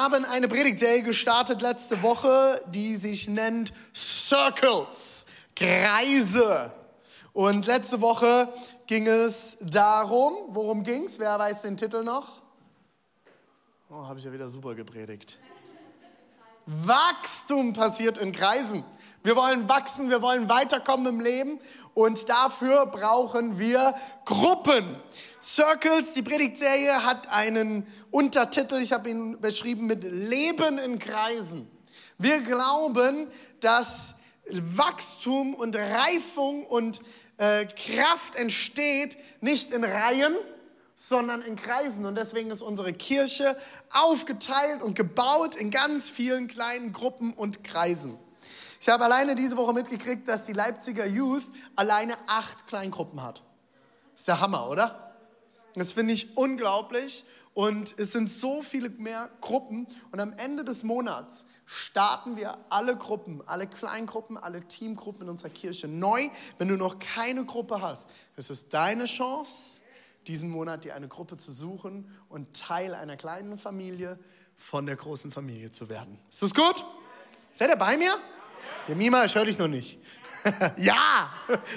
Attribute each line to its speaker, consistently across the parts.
Speaker 1: haben eine Predigtserie gestartet letzte Woche, die sich nennt Circles, Kreise. Und letzte Woche ging es darum, worum ging es? Wer weiß den Titel noch? Oh, habe ich ja wieder super gepredigt. Wachstum passiert in Kreisen. Wir wollen wachsen, wir wollen weiterkommen im Leben und dafür brauchen wir Gruppen. Circles, die Predigtserie hat einen Untertitel, ich habe ihn beschrieben mit Leben in Kreisen. Wir glauben, dass Wachstum und Reifung und äh, Kraft entsteht nicht in Reihen, sondern in Kreisen. Und deswegen ist unsere Kirche aufgeteilt und gebaut in ganz vielen kleinen Gruppen und Kreisen. Ich habe alleine diese Woche mitgekriegt, dass die Leipziger Youth alleine acht Kleingruppen hat. ist der Hammer, oder? Das finde ich unglaublich. Und es sind so viele mehr Gruppen. Und am Ende des Monats starten wir alle Gruppen, alle Kleingruppen, alle Teamgruppen in unserer Kirche neu. Wenn du noch keine Gruppe hast, ist es deine Chance, diesen Monat dir eine Gruppe zu suchen und Teil einer kleinen Familie von der großen Familie zu werden. Ist das gut? Seid ihr bei mir? Ja, Mima, ich höre dich noch nicht. ja,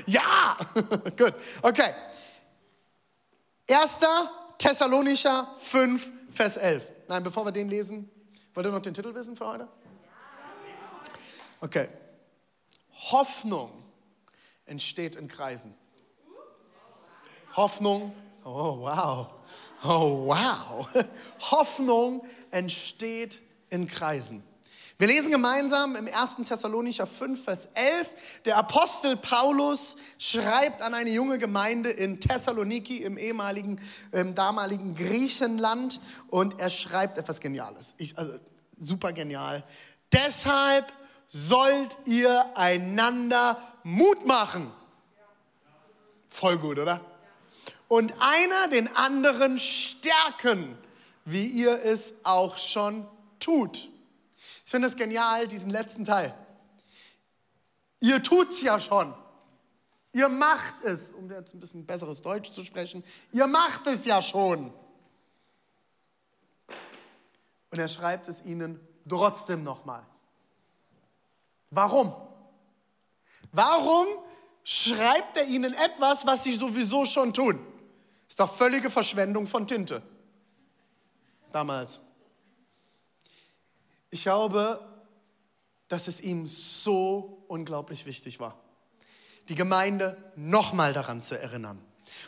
Speaker 1: ja. Gut, okay. 1. Thessalonischer 5, Vers 11. Nein, bevor wir den lesen, wollt ihr noch den Titel wissen für heute? Okay. Hoffnung entsteht in Kreisen. Hoffnung, oh wow, oh wow. Hoffnung entsteht in Kreisen. Wir lesen gemeinsam im 1. Thessalonicher 5, Vers 11. Der Apostel Paulus schreibt an eine junge Gemeinde in Thessaloniki im ehemaligen, im damaligen Griechenland und er schreibt etwas Geniales. Ich, also, super genial. Deshalb sollt ihr einander Mut machen. Voll gut, oder? Und einer den anderen stärken, wie ihr es auch schon tut. Ich finde es genial, diesen letzten Teil. Ihr tut's ja schon. Ihr macht es, um jetzt ein bisschen besseres Deutsch zu sprechen. Ihr macht es ja schon. Und er schreibt es ihnen trotzdem nochmal. Warum? Warum schreibt er ihnen etwas, was sie sowieso schon tun? Ist doch völlige Verschwendung von Tinte. Damals. Ich glaube, dass es ihm so unglaublich wichtig war, die Gemeinde nochmal daran zu erinnern.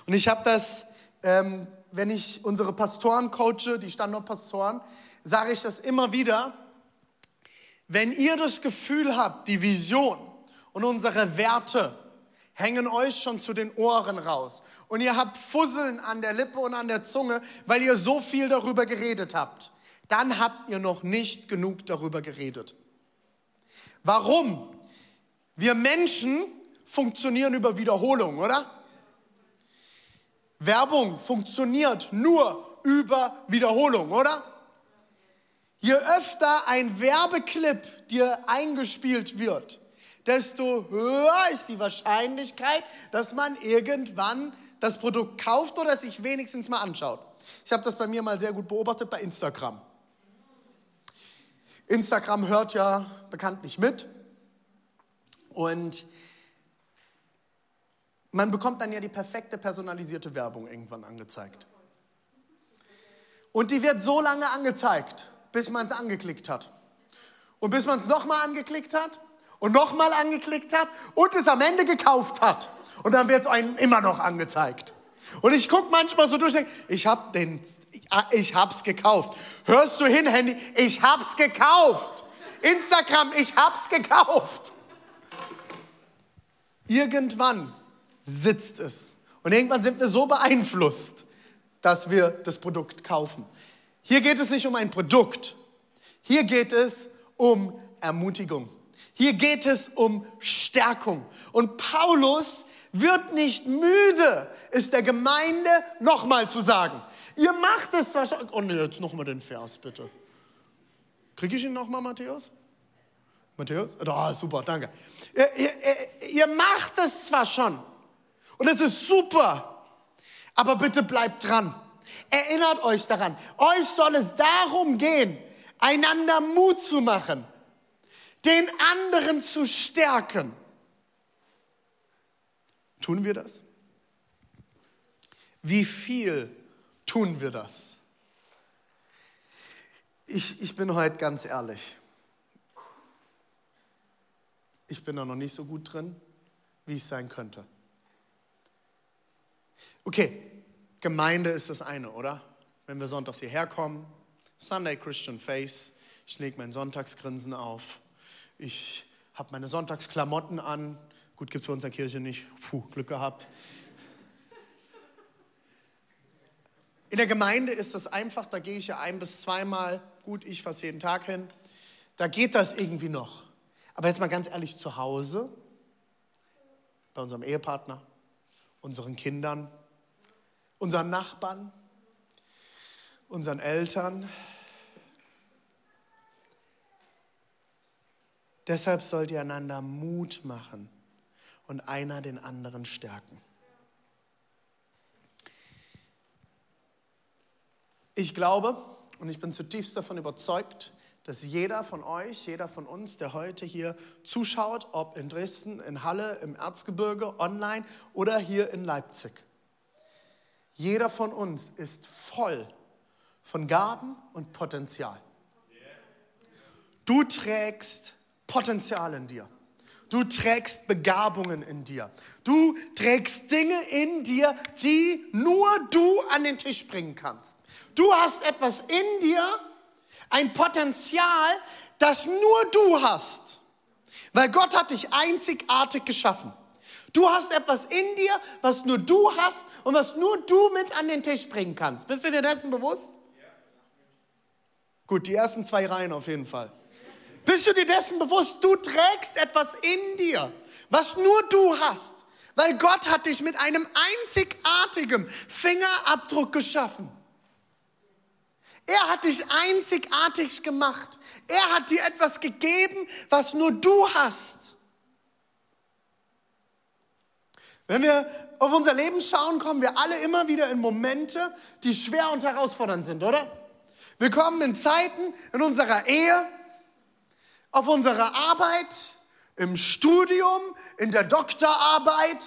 Speaker 1: Und ich habe das, ähm, wenn ich unsere Pastoren coache, die Standortpastoren, sage ich das immer wieder. Wenn ihr das Gefühl habt, die Vision und unsere Werte hängen euch schon zu den Ohren raus und ihr habt Fusseln an der Lippe und an der Zunge, weil ihr so viel darüber geredet habt, dann habt ihr noch nicht genug darüber geredet. Warum? Wir Menschen funktionieren über Wiederholung, oder? Werbung funktioniert nur über Wiederholung, oder? Je öfter ein Werbeclip dir eingespielt wird, desto höher ist die Wahrscheinlichkeit, dass man irgendwann das Produkt kauft oder sich wenigstens mal anschaut. Ich habe das bei mir mal sehr gut beobachtet bei Instagram. Instagram hört ja bekanntlich mit und man bekommt dann ja die perfekte personalisierte Werbung irgendwann angezeigt. Und die wird so lange angezeigt, bis man es angeklickt hat. Und bis man es nochmal angeklickt hat und nochmal angeklickt hat und es am Ende gekauft hat. Und dann wird es einem immer noch angezeigt. Und ich gucke manchmal so durch, ich habe den, ich hab's gekauft. Hörst du hin, Handy? Ich hab's gekauft. Instagram, ich hab's gekauft. Irgendwann sitzt es. Und irgendwann sind wir so beeinflusst, dass wir das Produkt kaufen. Hier geht es nicht um ein Produkt. Hier geht es um Ermutigung. Hier geht es um Stärkung. Und Paulus wird nicht müde, es der Gemeinde nochmal zu sagen. Ihr macht es wahrscheinlich. Oh ne, jetzt nochmal den Vers, bitte. Kriege ich ihn nochmal, Matthäus? Matthäus? Da, oh, super, danke. Ihr, ihr, ihr macht es zwar schon und es ist super, aber bitte bleibt dran. Erinnert euch daran, euch soll es darum gehen, einander Mut zu machen, den anderen zu stärken. Tun wir das? Wie viel tun wir das? Ich, ich bin heute ganz ehrlich. Ich bin da noch nicht so gut drin, wie ich sein könnte. Okay, Gemeinde ist das eine, oder? Wenn wir sonntags hierher kommen, Sunday Christian Face, ich lege mein Sonntagsgrinsen auf, ich habe meine Sonntagsklamotten an. Gut, gibt es bei unserer Kirche nicht. Puh, Glück gehabt. In der Gemeinde ist das einfach, da gehe ich ja ein bis zweimal, gut, ich fast jeden Tag hin. Da geht das irgendwie noch. Aber jetzt mal ganz ehrlich, zu Hause, bei unserem Ehepartner, unseren Kindern, unseren Nachbarn, unseren Eltern. Deshalb sollt ihr einander Mut machen und einer den anderen stärken. Ich glaube und ich bin zutiefst davon überzeugt, dass jeder von euch, jeder von uns, der heute hier zuschaut, ob in Dresden, in Halle, im Erzgebirge, online oder hier in Leipzig, jeder von uns ist voll von Gaben und Potenzial. Du trägst Potenzial in dir. Du trägst Begabungen in dir. Du trägst Dinge in dir, die nur du an den Tisch bringen kannst. Du hast etwas in dir, ein Potenzial, das nur du hast. Weil Gott hat dich einzigartig geschaffen. Du hast etwas in dir, was nur du hast und was nur du mit an den Tisch bringen kannst. Bist du dir dessen bewusst? Gut, die ersten zwei Reihen auf jeden Fall. Bist du dir dessen bewusst? Du trägst etwas in dir, was nur du hast. Weil Gott hat dich mit einem einzigartigen Fingerabdruck geschaffen. Er hat dich einzigartig gemacht. Er hat dir etwas gegeben, was nur du hast. Wenn wir auf unser Leben schauen, kommen wir alle immer wieder in Momente, die schwer und herausfordernd sind, oder? Wir kommen in Zeiten in unserer Ehe, auf unserer Arbeit, im Studium, in der Doktorarbeit,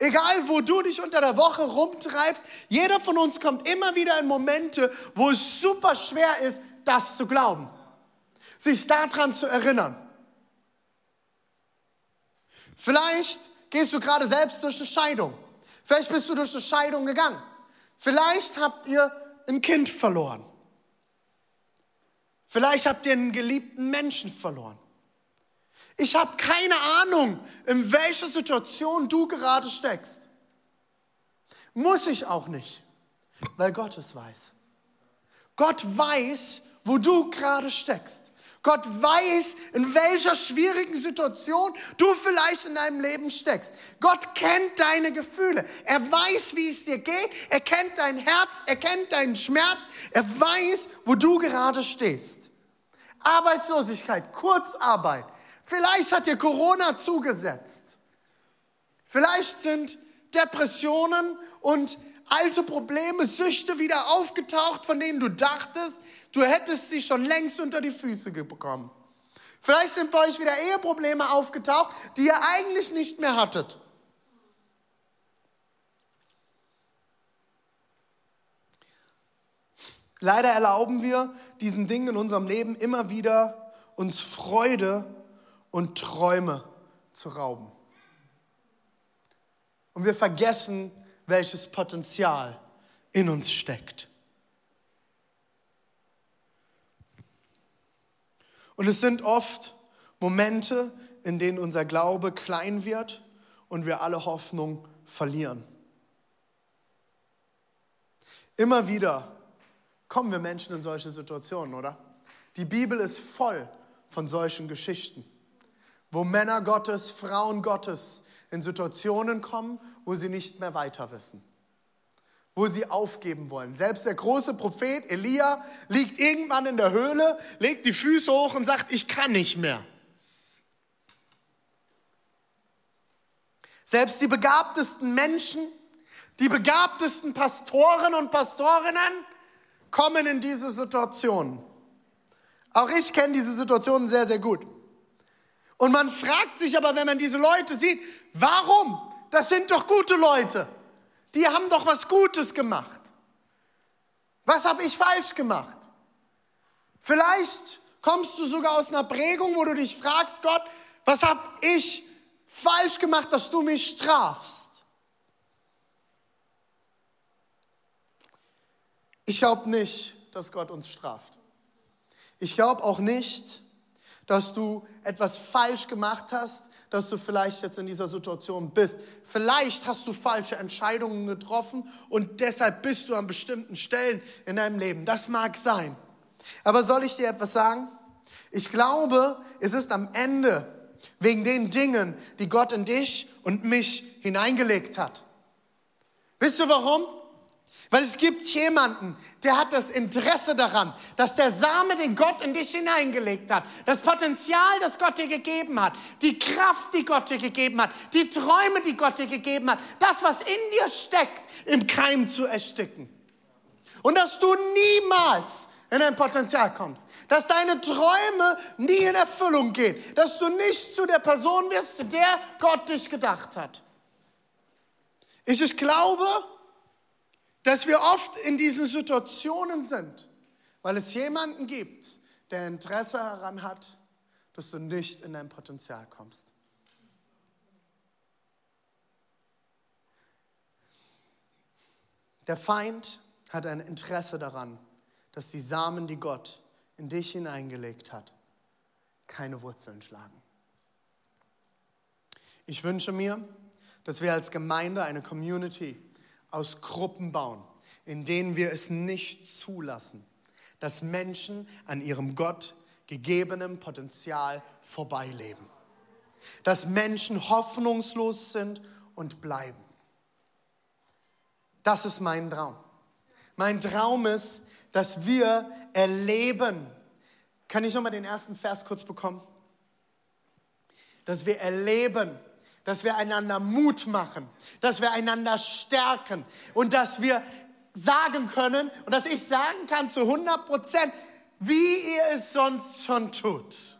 Speaker 1: Egal, wo du dich unter der Woche rumtreibst, jeder von uns kommt immer wieder in Momente, wo es super schwer ist, das zu glauben. Sich daran zu erinnern. Vielleicht gehst du gerade selbst durch eine Scheidung. Vielleicht bist du durch eine Scheidung gegangen. Vielleicht habt ihr ein Kind verloren. Vielleicht habt ihr einen geliebten Menschen verloren. Ich habe keine Ahnung, in welcher Situation du gerade steckst. Muss ich auch nicht, weil Gott es weiß. Gott weiß, wo du gerade steckst. Gott weiß, in welcher schwierigen Situation du vielleicht in deinem Leben steckst. Gott kennt deine Gefühle. Er weiß, wie es dir geht. Er kennt dein Herz. Er kennt deinen Schmerz. Er weiß, wo du gerade stehst. Arbeitslosigkeit, Kurzarbeit, Vielleicht hat dir Corona zugesetzt. Vielleicht sind Depressionen und alte Probleme, Süchte wieder aufgetaucht, von denen du dachtest, du hättest sie schon längst unter die Füße bekommen. Vielleicht sind bei euch wieder Eheprobleme aufgetaucht, die ihr eigentlich nicht mehr hattet. Leider erlauben wir diesen Dingen in unserem Leben immer wieder uns Freude und Träume zu rauben. Und wir vergessen, welches Potenzial in uns steckt. Und es sind oft Momente, in denen unser Glaube klein wird und wir alle Hoffnung verlieren. Immer wieder kommen wir Menschen in solche Situationen, oder? Die Bibel ist voll von solchen Geschichten, wo Männer Gottes, Frauen Gottes in Situationen kommen, wo sie nicht mehr weiter wissen, wo sie aufgeben wollen. Selbst der große Prophet Elia liegt irgendwann in der Höhle, legt die Füße hoch und sagt, ich kann nicht mehr. Selbst die begabtesten Menschen, die begabtesten Pastoren und Pastorinnen kommen in diese Situation. Auch ich kenne diese Situationen sehr, sehr gut. Und man fragt sich aber, wenn man diese Leute sieht, warum? Das sind doch gute Leute. Die haben doch was Gutes gemacht. Was habe ich falsch gemacht? Vielleicht kommst du sogar aus einer Prägung, wo du dich fragst, Gott, was habe ich falsch gemacht, dass du mich strafst? Ich glaube nicht, dass Gott uns straft. Ich glaube auch nicht, dass du etwas falsch gemacht hast, dass du vielleicht jetzt in dieser Situation bist. Vielleicht hast du falsche Entscheidungen getroffen und deshalb bist du an bestimmten Stellen in deinem Leben. Das mag sein. Aber soll ich dir etwas sagen? Ich glaube, es ist am Ende wegen den Dingen, die Gott in dich und mich hineingelegt hat. Wisst ihr warum? Weil es gibt jemanden, der hat das Interesse daran, dass der Same, den Gott in dich hineingelegt hat, das Potenzial, das Gott dir gegeben hat, die Kraft, die Gott dir gegeben hat, die Träume, die Gott dir gegeben hat, das, was in dir steckt, im Keim zu ersticken. Und dass du niemals in dein Potenzial kommst, dass deine Träume nie in Erfüllung gehen, dass du nicht zu der Person wirst, zu der Gott dich gedacht hat. Ich, ich glaube, dass wir oft in diesen Situationen sind, weil es jemanden gibt, der Interesse daran hat, dass du nicht in dein Potenzial kommst. Der Feind hat ein Interesse daran, dass die Samen, die Gott in dich hineingelegt hat, keine Wurzeln schlagen. Ich wünsche mir, dass wir als Gemeinde eine Community aus Gruppen bauen, in denen wir es nicht zulassen, dass Menschen an ihrem Gott gegebenen Potenzial vorbeileben. Dass Menschen hoffnungslos sind und bleiben. Das ist mein Traum. Mein Traum ist, dass wir erleben. Kann ich nochmal den ersten Vers kurz bekommen? Dass wir erleben, dass wir einander Mut machen, dass wir einander stärken und dass wir sagen können und dass ich sagen kann zu 100 Prozent, wie ihr es sonst schon tut.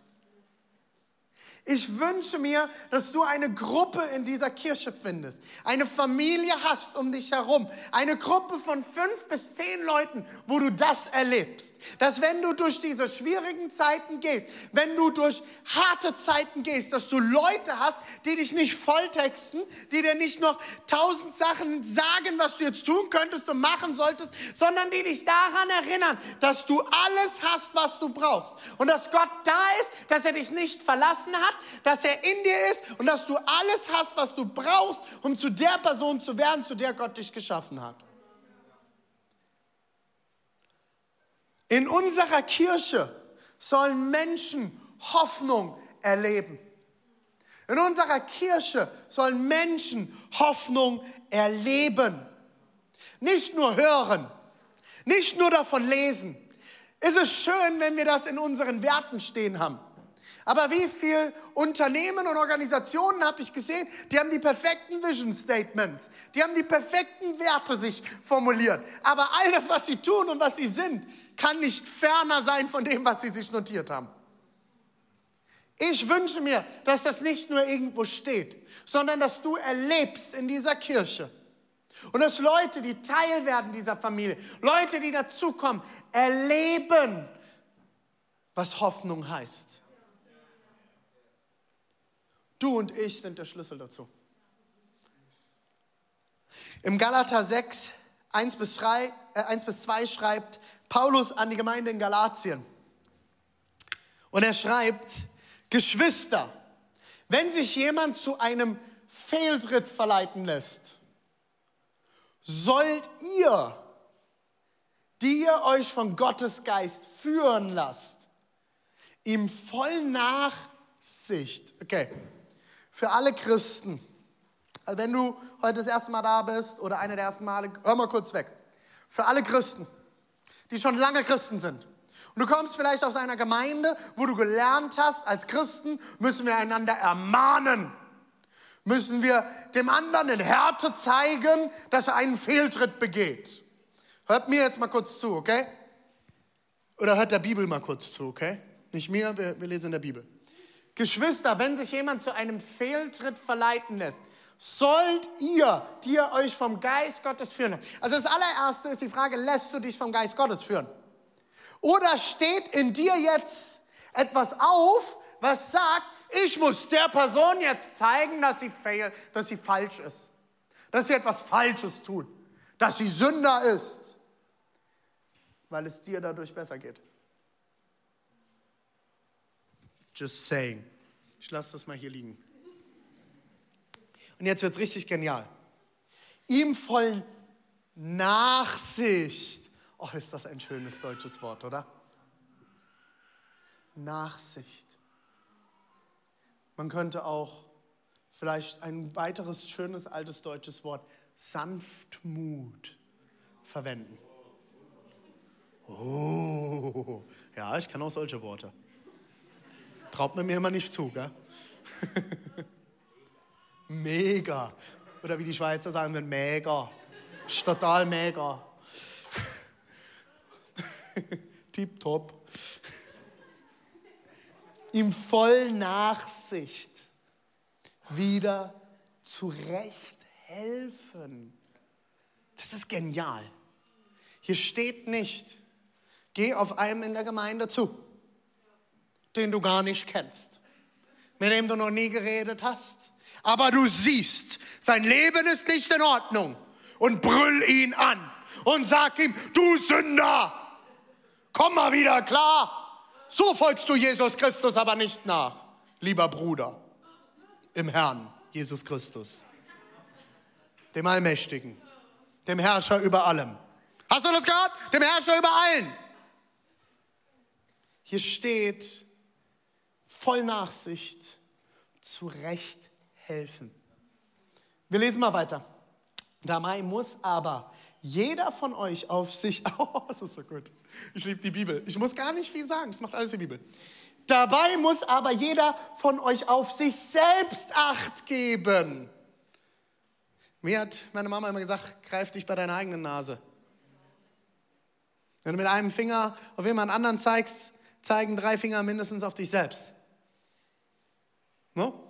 Speaker 1: Ich wünsche mir, dass du eine Gruppe in dieser Kirche findest, eine Familie hast um dich herum, eine Gruppe von fünf bis zehn Leuten, wo du das erlebst. Dass wenn du durch diese schwierigen Zeiten gehst, wenn du durch harte Zeiten gehst, dass du Leute hast, die dich nicht volltexten, die dir nicht noch tausend Sachen sagen, was du jetzt tun könntest und machen solltest, sondern die dich daran erinnern, dass du alles hast, was du brauchst. Und dass Gott da ist, dass er dich nicht verlassen hat, dass er in dir ist und dass du alles hast, was du brauchst, um zu der Person zu werden, zu der Gott dich geschaffen hat. In unserer Kirche sollen Menschen Hoffnung erleben. In unserer Kirche sollen Menschen Hoffnung erleben. Nicht nur hören, nicht nur davon lesen. Es ist schön, wenn wir das in unseren Werten stehen haben. Aber wie viele Unternehmen und Organisationen habe ich gesehen, die haben die perfekten Vision Statements, die haben die perfekten Werte sich formuliert. Aber all das, was sie tun und was sie sind, kann nicht ferner sein von dem, was sie sich notiert haben. Ich wünsche mir, dass das nicht nur irgendwo steht, sondern dass du erlebst in dieser Kirche. Und dass Leute, die Teil werden dieser Familie, Leute, die dazukommen, erleben, was Hoffnung heißt. Du und ich sind der Schlüssel dazu. Im Galater 6, 1 bis, 3, äh, 1 bis 2 schreibt Paulus an die Gemeinde in Galatien. Und er schreibt, Geschwister, wenn sich jemand zu einem Fehltritt verleiten lässt, sollt ihr, die ihr euch von Gottes Geist führen lasst, ihm voll Nachsicht. Okay, für alle Christen, also wenn du heute das erste Mal da bist oder eine der ersten Male, hör mal kurz weg. Für alle Christen, die schon lange Christen sind. Und du kommst vielleicht aus einer Gemeinde, wo du gelernt hast, als Christen müssen wir einander ermahnen. Müssen wir dem anderen in Härte zeigen, dass er einen Fehltritt begeht. Hört mir jetzt mal kurz zu, okay? Oder hört der Bibel mal kurz zu, okay? Nicht mir, wir, wir lesen in der Bibel. Geschwister, wenn sich jemand zu einem Fehltritt verleiten lässt, sollt ihr, die ihr euch vom Geist Gottes führen. Also das allererste ist die Frage, lässt du dich vom Geist Gottes führen? Oder steht in dir jetzt etwas auf, was sagt, ich muss der Person jetzt zeigen, dass sie, fail, dass sie falsch ist, dass sie etwas Falsches tut, dass sie Sünder ist, weil es dir dadurch besser geht. Just saying. Ich lasse das mal hier liegen. Und jetzt wird es richtig genial. Ihm voll Nachsicht. Oh, ist das ein schönes deutsches Wort, oder? Nachsicht. Man könnte auch vielleicht ein weiteres schönes altes deutsches Wort, Sanftmut, verwenden. Oh, ja, ich kann auch solche Worte. Traut man mir immer nicht zu, gell? mega. Oder wie die Schweizer sagen würden, mega. Ist total mega. Tipptopp. Ihm voll Nachsicht wieder zurecht helfen. Das ist genial. Hier steht nicht, geh auf einem in der Gemeinde zu den du gar nicht kennst, mit dem du noch nie geredet hast. Aber du siehst, sein Leben ist nicht in Ordnung und brüll ihn an und sag ihm, du Sünder, komm mal wieder klar. So folgst du Jesus Christus aber nicht nach, lieber Bruder im Herrn Jesus Christus, dem Allmächtigen, dem Herrscher über allem. Hast du das gehört? Dem Herrscher über allen. Hier steht, voll Nachsicht zurecht helfen. Wir lesen mal weiter. Dabei muss aber jeder von euch auf sich, oh, das ist so gut. Ich liebe die Bibel. Ich muss gar nicht viel sagen, das macht alles die Bibel. Dabei muss aber jeder von euch auf sich selbst Acht geben. Mir hat meine Mama immer gesagt, greif dich bei deiner eigenen Nase. Wenn du mit einem Finger auf jemand anderen zeigst, zeigen drei Finger mindestens auf dich selbst. No?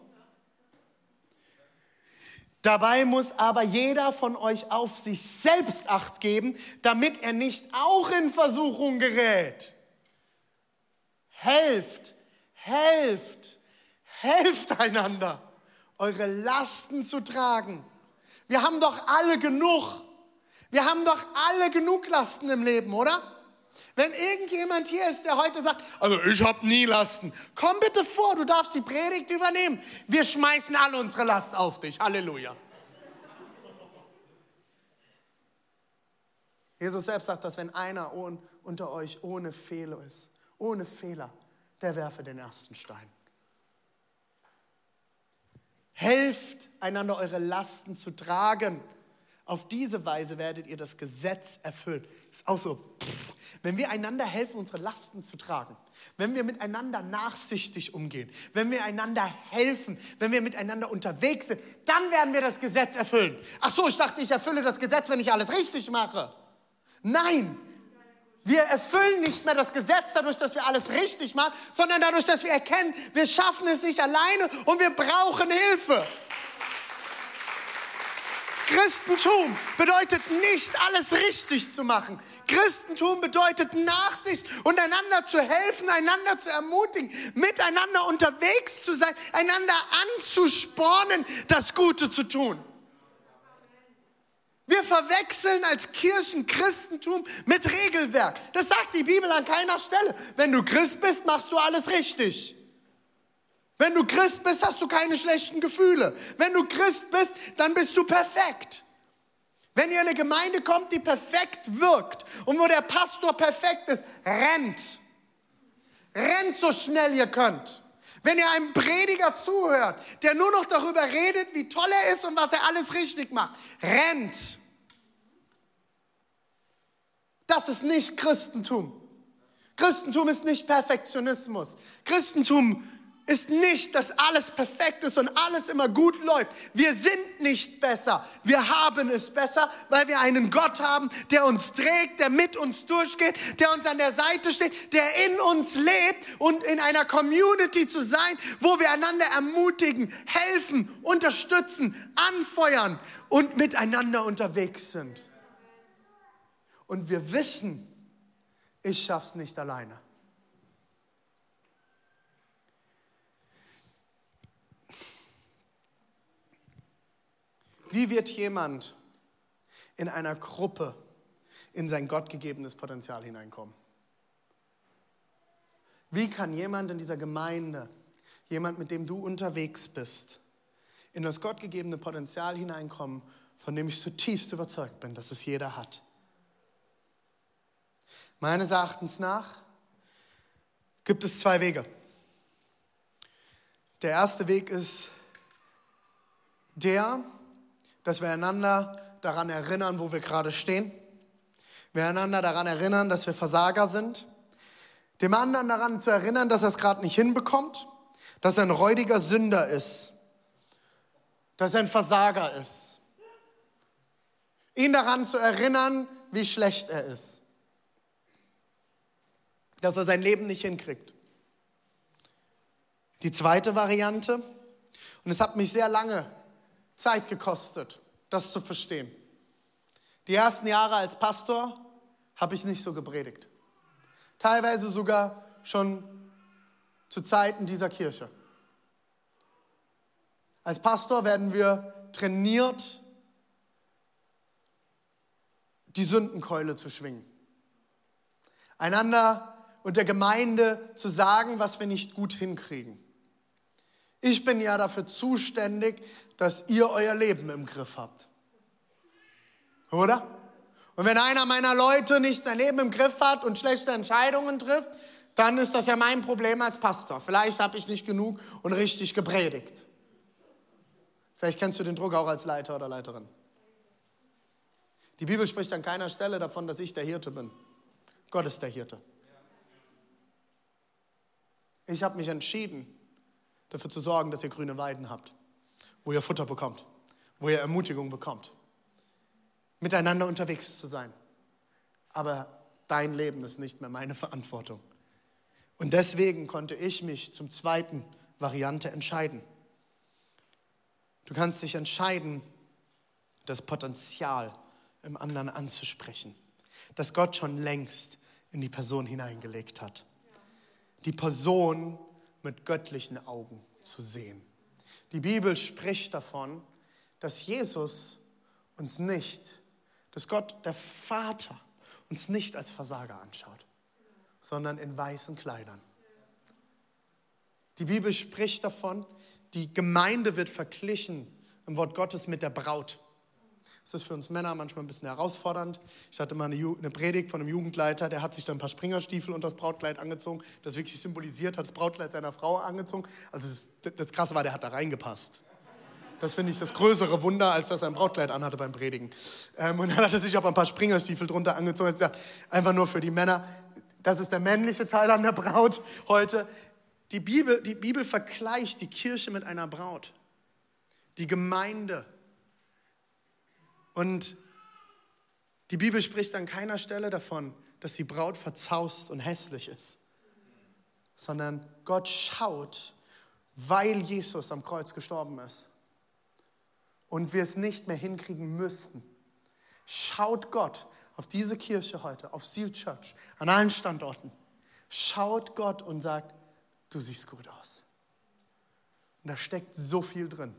Speaker 1: Dabei muss aber jeder von euch auf sich selbst acht geben, damit er nicht auch in Versuchung gerät. Helft, helft, helft einander, eure Lasten zu tragen. Wir haben doch alle genug. Wir haben doch alle genug Lasten im Leben, oder? Wenn irgendjemand hier ist, der heute sagt, also ich habe nie Lasten, komm bitte vor, du darfst die Predigt übernehmen. Wir schmeißen alle unsere Last auf dich. Halleluja. Jesus selbst sagt, dass wenn einer unter euch ohne Fehler ist, ohne Fehler, der werfe den ersten Stein. Helft einander eure Lasten zu tragen. Auf diese Weise werdet ihr das Gesetz erfüllen. Ist auch so. Wenn wir einander helfen, unsere Lasten zu tragen, wenn wir miteinander nachsichtig umgehen, wenn wir einander helfen, wenn wir miteinander unterwegs sind, dann werden wir das Gesetz erfüllen. Ach so, ich dachte, ich erfülle das Gesetz, wenn ich alles richtig mache. Nein, wir erfüllen nicht mehr das Gesetz dadurch, dass wir alles richtig machen, sondern dadurch, dass wir erkennen, wir schaffen es nicht alleine und wir brauchen Hilfe. Christentum bedeutet nicht alles richtig zu machen. Christentum bedeutet Nachsicht und einander zu helfen, einander zu ermutigen, miteinander unterwegs zu sein, einander anzuspornen, das Gute zu tun. Wir verwechseln als Kirchen Christentum mit Regelwerk. Das sagt die Bibel an keiner Stelle. Wenn du Christ bist, machst du alles richtig. Wenn du Christ bist, hast du keine schlechten Gefühle. Wenn du Christ bist, dann bist du perfekt. Wenn ihr in eine Gemeinde kommt, die perfekt wirkt und wo der Pastor perfekt ist, rennt. Rennt so schnell ihr könnt. Wenn ihr einem Prediger zuhört, der nur noch darüber redet, wie toll er ist und was er alles richtig macht, rennt. Das ist nicht Christentum. Christentum ist nicht Perfektionismus. Christentum ist nicht, dass alles perfekt ist und alles immer gut läuft. Wir sind nicht besser. Wir haben es besser, weil wir einen Gott haben, der uns trägt, der mit uns durchgeht, der uns an der Seite steht, der in uns lebt und in einer Community zu sein, wo wir einander ermutigen, helfen, unterstützen, anfeuern und miteinander unterwegs sind. Und wir wissen, ich schaff's nicht alleine. Wie wird jemand in einer Gruppe in sein gottgegebenes Potenzial hineinkommen? Wie kann jemand in dieser Gemeinde, jemand, mit dem du unterwegs bist, in das gottgegebene Potenzial hineinkommen, von dem ich zutiefst überzeugt bin, dass es jeder hat? Meines Erachtens nach gibt es zwei Wege. Der erste Weg ist der, dass wir einander daran erinnern, wo wir gerade stehen. Wir einander daran erinnern, dass wir Versager sind. Dem anderen daran zu erinnern, dass er es gerade nicht hinbekommt, dass er ein räudiger Sünder ist, dass er ein Versager ist. Ihn daran zu erinnern, wie schlecht er ist. Dass er sein Leben nicht hinkriegt. Die zweite Variante, und es hat mich sehr lange Zeit gekostet, das zu verstehen. Die ersten Jahre als Pastor habe ich nicht so gepredigt. Teilweise sogar schon zu Zeiten dieser Kirche. Als Pastor werden wir trainiert, die Sündenkeule zu schwingen. Einander und der Gemeinde zu sagen, was wir nicht gut hinkriegen. Ich bin ja dafür zuständig, dass ihr euer Leben im Griff habt. Oder? Und wenn einer meiner Leute nicht sein Leben im Griff hat und schlechte Entscheidungen trifft, dann ist das ja mein Problem als Pastor. Vielleicht habe ich nicht genug und richtig gepredigt. Vielleicht kennst du den Druck auch als Leiter oder Leiterin. Die Bibel spricht an keiner Stelle davon, dass ich der Hirte bin. Gott ist der Hirte. Ich habe mich entschieden, dafür zu sorgen, dass ihr grüne Weiden habt, wo ihr Futter bekommt, wo ihr Ermutigung bekommt, miteinander unterwegs zu sein. Aber dein Leben ist nicht mehr meine Verantwortung. Und deswegen konnte ich mich zum zweiten Variante entscheiden. Du kannst dich entscheiden, das Potenzial im anderen anzusprechen, das Gott schon längst in die Person hineingelegt hat. Die Person mit göttlichen Augen zu sehen. Die Bibel spricht davon, dass Jesus uns nicht, dass Gott, der Vater, uns nicht als Versager anschaut, sondern in weißen Kleidern. Die Bibel spricht davon, die Gemeinde wird verglichen im Wort Gottes mit der Braut. Das ist für uns Männer manchmal ein bisschen herausfordernd. Ich hatte mal eine, eine Predigt von einem Jugendleiter, der hat sich dann ein paar Springerstiefel und das Brautkleid angezogen, das wirklich symbolisiert hat, das Brautkleid seiner Frau angezogen. Also das, das Krasse war, der hat da reingepasst. Das finde ich das größere Wunder, als dass er ein Brautkleid anhatte beim Predigen. Ähm, und dann hat er sich auch ein paar Springerstiefel drunter angezogen. und gesagt, einfach nur für die Männer. Das ist der männliche Teil an der Braut heute. Die Bibel, die Bibel vergleicht die Kirche mit einer Braut. Die Gemeinde und die Bibel spricht an keiner Stelle davon, dass die Braut verzaust und hässlich ist, sondern Gott schaut, weil Jesus am Kreuz gestorben ist und wir es nicht mehr hinkriegen müssten. Schaut Gott auf diese Kirche heute, auf Seal Church, an allen Standorten. Schaut Gott und sagt, du siehst gut aus. Und da steckt so viel drin.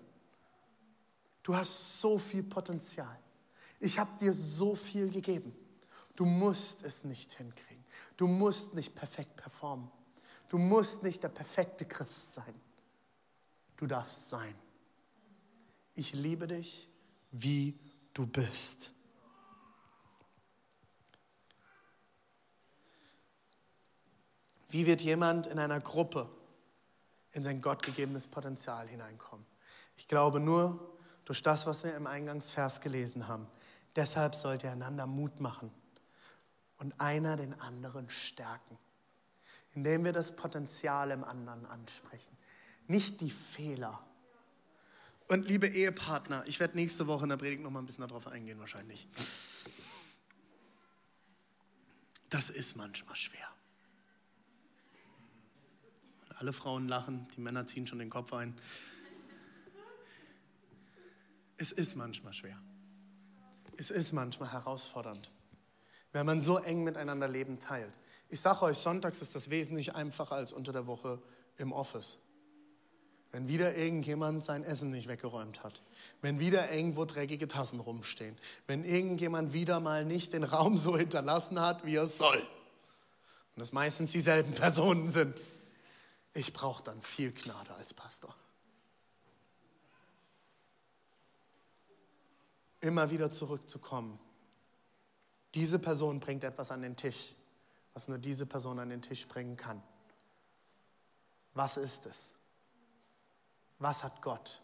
Speaker 1: Du hast so viel Potenzial. Ich habe dir so viel gegeben. Du musst es nicht hinkriegen. Du musst nicht perfekt performen. Du musst nicht der perfekte Christ sein. Du darfst sein. Ich liebe dich, wie du bist. Wie wird jemand in einer Gruppe in sein gottgegebenes Potenzial hineinkommen? Ich glaube nur durch das, was wir im Eingangsvers gelesen haben. Deshalb sollt ihr einander Mut machen und einer den anderen stärken, indem wir das Potenzial im anderen ansprechen, nicht die Fehler. Und liebe Ehepartner, ich werde nächste Woche in der Predigt noch mal ein bisschen darauf eingehen wahrscheinlich. Das ist manchmal schwer. Und alle Frauen lachen, die Männer ziehen schon den Kopf ein. Es ist manchmal schwer. Es ist manchmal herausfordernd, wenn man so eng miteinander Leben teilt. Ich sage euch, sonntags ist das wesentlich einfacher als unter der Woche im Office. Wenn wieder irgendjemand sein Essen nicht weggeräumt hat, wenn wieder irgendwo dreckige Tassen rumstehen, wenn irgendjemand wieder mal nicht den Raum so hinterlassen hat, wie er soll. Und das meistens dieselben Personen sind. Ich brauche dann viel Gnade als Pastor. Immer wieder zurückzukommen. Diese Person bringt etwas an den Tisch, was nur diese Person an den Tisch bringen kann. Was ist es? Was hat Gott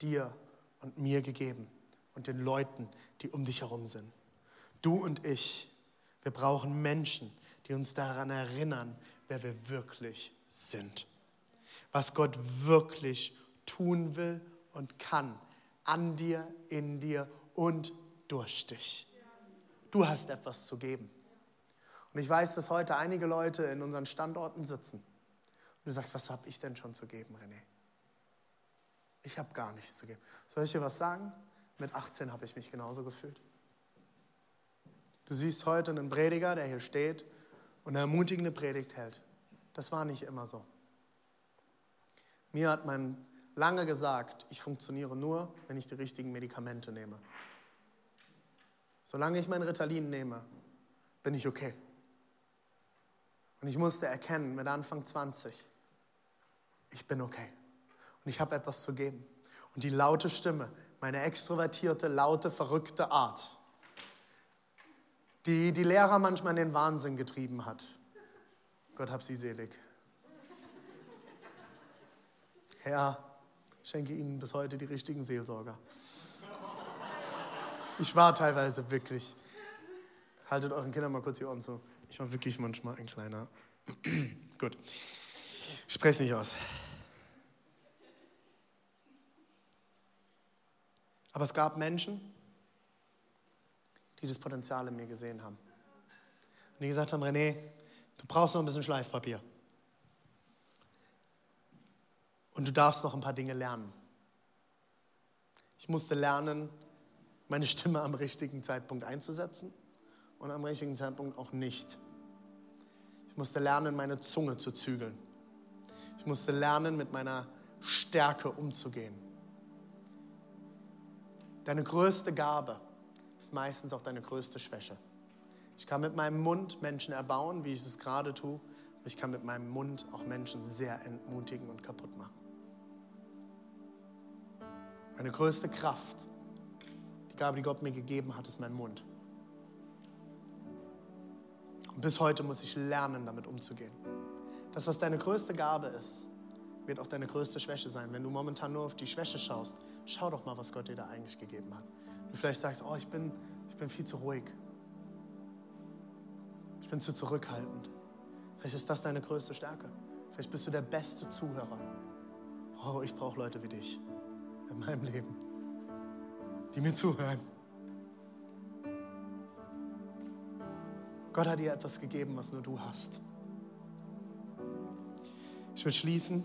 Speaker 1: dir und mir gegeben und den Leuten, die um dich herum sind? Du und ich, wir brauchen Menschen, die uns daran erinnern, wer wir wirklich sind. Was Gott wirklich tun will und kann an dir, in dir und durch dich. Du hast etwas zu geben. Und ich weiß, dass heute einige Leute in unseren Standorten sitzen. Und du sagst, was habe ich denn schon zu geben, René? Ich habe gar nichts zu geben. Soll ich dir was sagen? Mit 18 habe ich mich genauso gefühlt. Du siehst heute einen Prediger, der hier steht und eine ermutigende Predigt hält. Das war nicht immer so. Mir hat man lange gesagt, ich funktioniere nur, wenn ich die richtigen Medikamente nehme. Solange ich mein Ritalin nehme, bin ich okay. Und ich musste erkennen mit Anfang 20, ich bin okay. Und ich habe etwas zu geben. Und die laute Stimme, meine extrovertierte, laute, verrückte Art, die die Lehrer manchmal in den Wahnsinn getrieben hat. Gott hab sie selig. Herr, schenke ihnen bis heute die richtigen Seelsorger. Ich war teilweise wirklich. Haltet euren Kindern mal kurz die Ohren zu. Ich war wirklich manchmal ein kleiner. Gut. Ich spreche nicht aus. Aber es gab Menschen, die das Potenzial in mir gesehen haben. Und die gesagt haben, René, du brauchst noch ein bisschen Schleifpapier. Und du darfst noch ein paar Dinge lernen. Ich musste lernen, meine Stimme am richtigen Zeitpunkt einzusetzen und am richtigen Zeitpunkt auch nicht. Ich musste lernen, meine Zunge zu zügeln. Ich musste lernen, mit meiner Stärke umzugehen. Deine größte Gabe ist meistens auch deine größte Schwäche. Ich kann mit meinem Mund Menschen erbauen, wie ich es gerade tue. Ich kann mit meinem Mund auch Menschen sehr entmutigen und kaputt machen. Meine größte Kraft Gabe, die Gott mir gegeben hat, ist mein Mund. Und bis heute muss ich lernen, damit umzugehen. Das, was deine größte Gabe ist, wird auch deine größte Schwäche sein. Wenn du momentan nur auf die Schwäche schaust, schau doch mal, was Gott dir da eigentlich gegeben hat. Du vielleicht sagst, oh, ich bin, ich bin viel zu ruhig. Ich bin zu zurückhaltend. Vielleicht ist das deine größte Stärke. Vielleicht bist du der beste Zuhörer. Oh, ich brauche Leute wie dich in meinem Leben die mir zuhören. Gott hat dir etwas gegeben, was nur du hast. Ich will schließen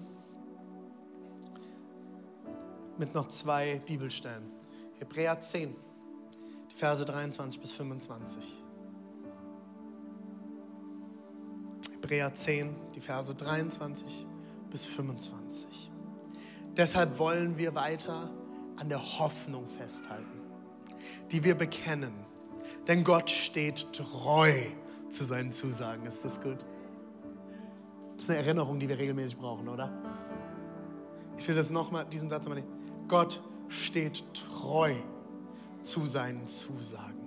Speaker 1: mit noch zwei Bibelstellen. Hebräer 10, die Verse 23 bis 25. Hebräer 10, die Verse 23 bis 25. Deshalb wollen wir weiter an der Hoffnung festhalten, die wir bekennen. Denn Gott steht treu zu seinen Zusagen. Ist das gut? Das ist eine Erinnerung, die wir regelmäßig brauchen, oder? Ich will das nochmal, diesen Satz nochmal nehmen. Gott steht treu zu seinen Zusagen.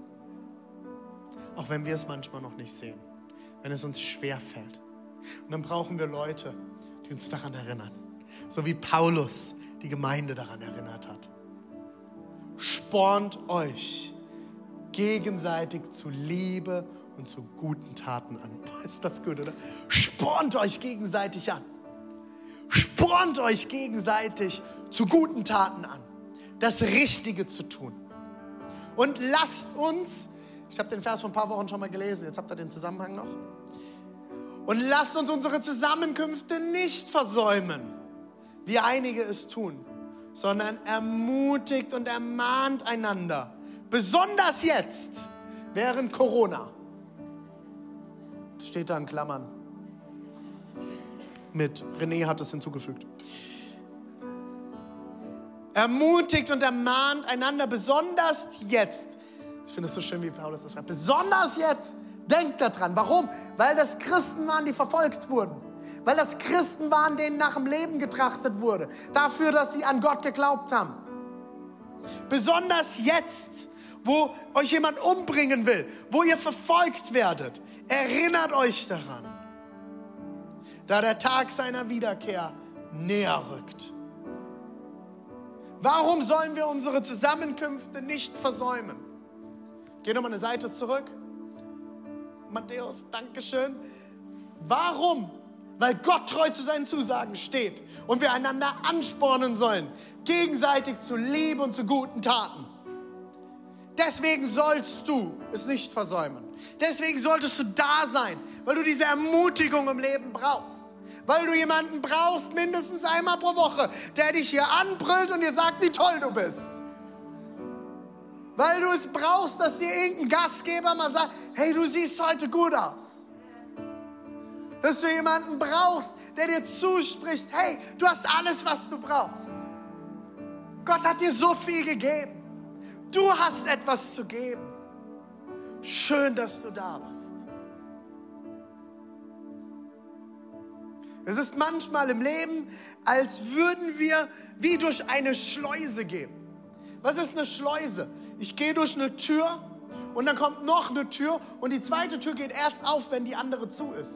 Speaker 1: Auch wenn wir es manchmal noch nicht sehen, wenn es uns schwer fällt, Und dann brauchen wir Leute, die uns daran erinnern. So wie Paulus die Gemeinde daran erinnert hat. Spornt euch gegenseitig zu Liebe und zu guten Taten an. Boah, ist das gut, oder? Spornt euch gegenseitig an. Spornt euch gegenseitig zu guten Taten an. Das Richtige zu tun. Und lasst uns, ich habe den Vers vor ein paar Wochen schon mal gelesen, jetzt habt ihr den Zusammenhang noch. Und lasst uns unsere Zusammenkünfte nicht versäumen, wie einige es tun, sondern ermutigt und ermahnt einander. Besonders jetzt, während Corona. Das steht da in Klammern. Mit René hat es hinzugefügt. Ermutigt und ermahnt einander, besonders jetzt. Ich finde es so schön, wie Paulus das schreibt. Besonders jetzt Denkt daran. Warum? Weil das Christen waren, die verfolgt wurden. Weil das Christen waren, denen nach dem Leben getrachtet wurde. Dafür, dass sie an Gott geglaubt haben. Besonders jetzt, wo euch jemand umbringen will, wo ihr verfolgt werdet, erinnert euch daran, da der Tag seiner Wiederkehr näher rückt. Warum sollen wir unsere Zusammenkünfte nicht versäumen? Geh nochmal eine Seite zurück. Matthäus, Dankeschön. Warum? Weil Gott treu zu seinen Zusagen steht und wir einander anspornen sollen, gegenseitig zu Liebe und zu guten Taten. Deswegen sollst du es nicht versäumen. Deswegen solltest du da sein, weil du diese Ermutigung im Leben brauchst. Weil du jemanden brauchst, mindestens einmal pro Woche, der dich hier anbrüllt und dir sagt, wie toll du bist. Weil du es brauchst, dass dir irgendein Gastgeber mal sagt, hey, du siehst heute gut aus. Dass du jemanden brauchst, der dir zuspricht, hey, du hast alles, was du brauchst. Gott hat dir so viel gegeben. Du hast etwas zu geben. Schön, dass du da bist. Es ist manchmal im Leben, als würden wir wie durch eine Schleuse gehen. Was ist eine Schleuse? Ich gehe durch eine Tür und dann kommt noch eine Tür und die zweite Tür geht erst auf, wenn die andere zu ist.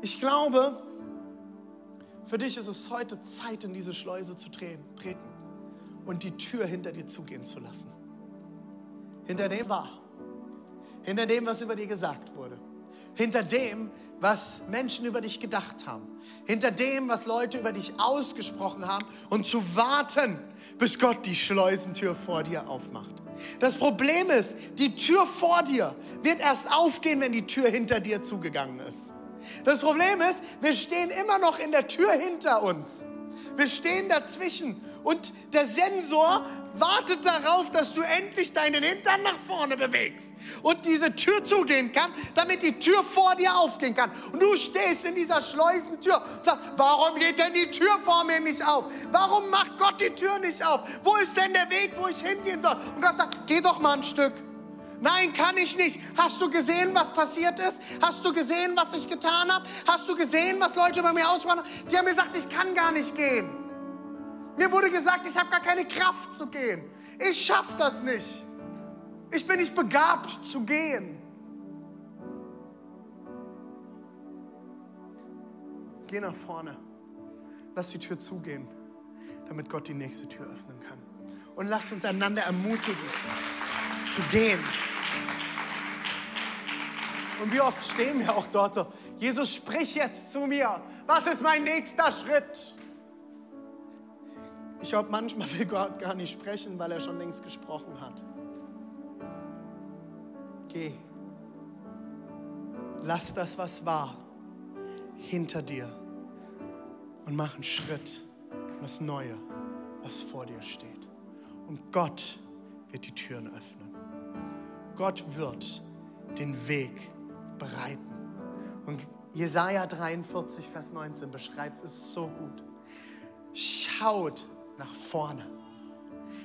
Speaker 1: Ich glaube, für dich ist es heute Zeit, in diese Schleuse zu treten und die Tür hinter dir zugehen zu lassen. Hinter dem war, hinter dem, was über dir gesagt wurde, hinter dem, was Menschen über dich gedacht haben, hinter dem, was Leute über dich ausgesprochen haben und zu warten, bis Gott die Schleusentür vor dir aufmacht. Das Problem ist, die Tür vor dir wird erst aufgehen, wenn die Tür hinter dir zugegangen ist. Das Problem ist, wir stehen immer noch in der Tür hinter uns. Wir stehen dazwischen und der Sensor wartet darauf, dass du endlich deinen Hintern nach vorne bewegst und diese Tür zugehen kann, damit die Tür vor dir aufgehen kann. Und du stehst in dieser Schleusentür und sagst, warum geht denn die Tür vor mir nicht auf? Warum macht Gott die Tür nicht auf? Wo ist denn der Weg, wo ich hingehen soll? Und Gott sagt, geh doch mal ein Stück. Nein, kann ich nicht. Hast du gesehen, was passiert ist? Hast du gesehen, was ich getan habe? Hast du gesehen, was Leute bei mir ausgesprochen haben? Die haben mir gesagt, ich kann gar nicht gehen. Mir wurde gesagt, ich habe gar keine Kraft zu gehen. Ich schaffe das nicht. Ich bin nicht begabt zu gehen. Geh nach vorne. Lass die Tür zugehen, damit Gott die nächste Tür öffnen kann. Und lasst uns einander ermutigen, zu gehen. Und wie oft stehen wir auch dort so, Jesus, sprich jetzt zu mir. Was ist mein nächster Schritt? Ich glaube, manchmal will Gott gar nicht sprechen, weil er schon längst gesprochen hat. Geh. Lass das, was war, hinter dir und mach einen Schritt, das Neue, was vor dir steht. Und Gott wird die Türen öffnen. Gott wird den Weg bereiten. Und Jesaja 43, Vers 19 beschreibt es so gut. Schaut nach vorne.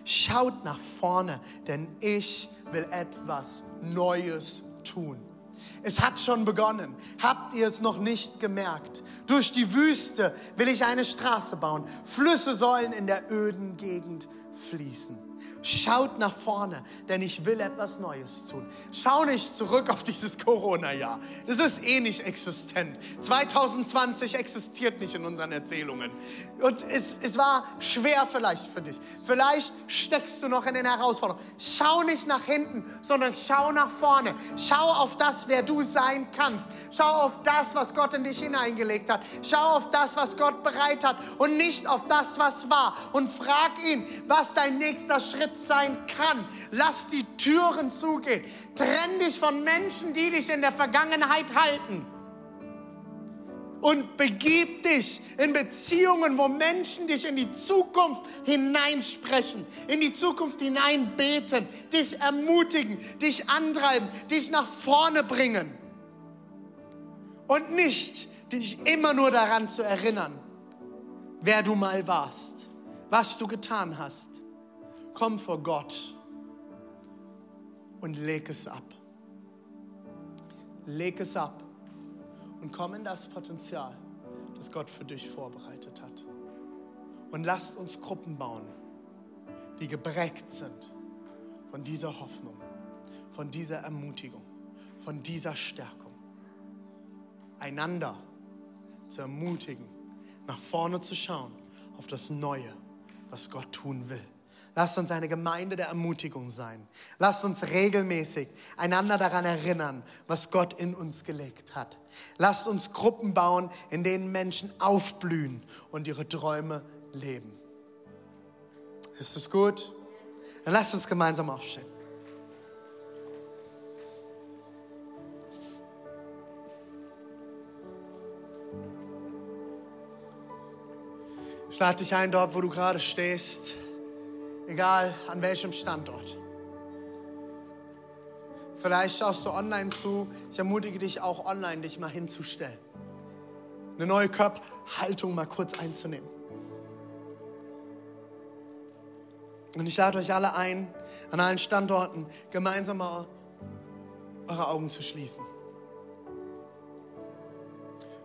Speaker 1: Schaut nach vorne, denn ich will etwas Neues tun. Es hat schon begonnen. Habt ihr es noch nicht gemerkt? Durch die Wüste will ich eine Straße bauen. Flüsse sollen in der öden Gegend fließen. Schaut nach vorne, denn ich will etwas Neues tun. Schau nicht zurück auf dieses Corona-Jahr. Das ist eh nicht existent. 2020 existiert nicht in unseren Erzählungen. Und es, es war schwer vielleicht für dich. Vielleicht steckst du noch in den Herausforderungen. Schau nicht nach hinten, sondern schau nach vorne. Schau auf das, wer du sein kannst. Schau auf das, was Gott in dich hineingelegt hat. Schau auf das, was Gott bereit hat und nicht auf das, was war. Und frag ihn, was dein nächster Schritt sein kann. Lass die Türen zugehen. Trenn dich von Menschen, die dich in der Vergangenheit halten. Und begib dich in Beziehungen, wo Menschen dich in die Zukunft hineinsprechen, in die Zukunft hineinbeten, dich ermutigen, dich antreiben, dich nach vorne bringen. Und nicht dich immer nur daran zu erinnern, wer du mal warst, was du getan hast komm vor Gott und leg es ab. Leg es ab und komm in das Potenzial, das Gott für dich vorbereitet hat. Und lasst uns Gruppen bauen, die geprägt sind von dieser Hoffnung, von dieser Ermutigung, von dieser Stärkung. Einander zu ermutigen, nach vorne zu schauen auf das Neue, was Gott tun will. Lasst uns eine Gemeinde der Ermutigung sein. Lasst uns regelmäßig einander daran erinnern, was Gott in uns gelegt hat. Lasst uns Gruppen bauen, in denen Menschen aufblühen und ihre Träume leben. Ist es gut? Dann lasst uns gemeinsam aufstehen. Ich lade dich ein, dort, wo du gerade stehst egal an welchem Standort. Vielleicht schaust du online zu. Ich ermutige dich auch online, dich mal hinzustellen. Eine neue Körperhaltung mal kurz einzunehmen. Und ich lade euch alle ein, an allen Standorten gemeinsam mal eure Augen zu schließen.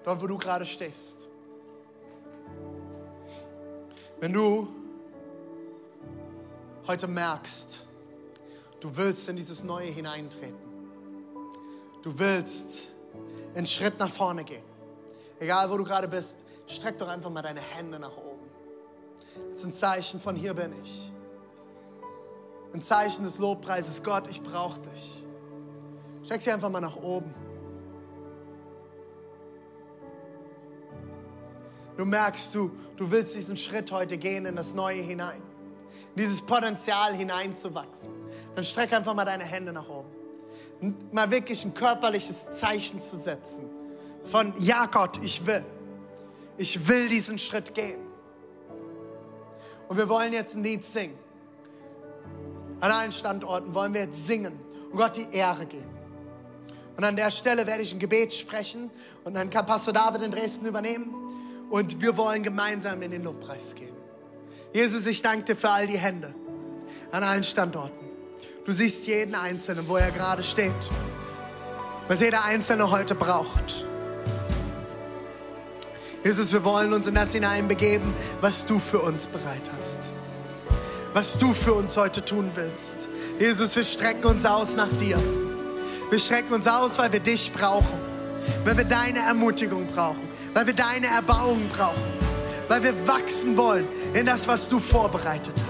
Speaker 1: Dort, wo du gerade stehst. Wenn du heute merkst, du willst in dieses Neue hineintreten. Du willst einen Schritt nach vorne gehen. Egal wo du gerade bist, streck doch einfach mal deine Hände nach oben. Das ist ein Zeichen von hier bin ich. Ein Zeichen des Lobpreises. Gott, ich brauche dich. Streck sie einfach mal nach oben. Du merkst, du, du willst diesen Schritt heute gehen in das Neue hinein dieses Potenzial hineinzuwachsen. Dann streck einfach mal deine Hände nach oben. Mal wirklich ein körperliches Zeichen zu setzen. Von, ja Gott, ich will. Ich will diesen Schritt gehen. Und wir wollen jetzt ein Lied singen. An allen Standorten wollen wir jetzt singen und Gott die Ehre geben. Und an der Stelle werde ich ein Gebet sprechen und dann kann Pastor David in Dresden übernehmen. Und wir wollen gemeinsam in den Lobpreis gehen. Jesus, ich danke dir für all die Hände an allen Standorten. Du siehst jeden Einzelnen, wo er gerade steht, was jeder Einzelne heute braucht. Jesus, wir wollen uns in das hineinbegeben, was du für uns bereit hast. Was du für uns heute tun willst. Jesus, wir strecken uns aus nach dir. Wir strecken uns aus, weil wir dich brauchen. Weil wir deine Ermutigung brauchen. Weil wir deine Erbauung brauchen weil wir wachsen wollen in das, was du vorbereitet hast.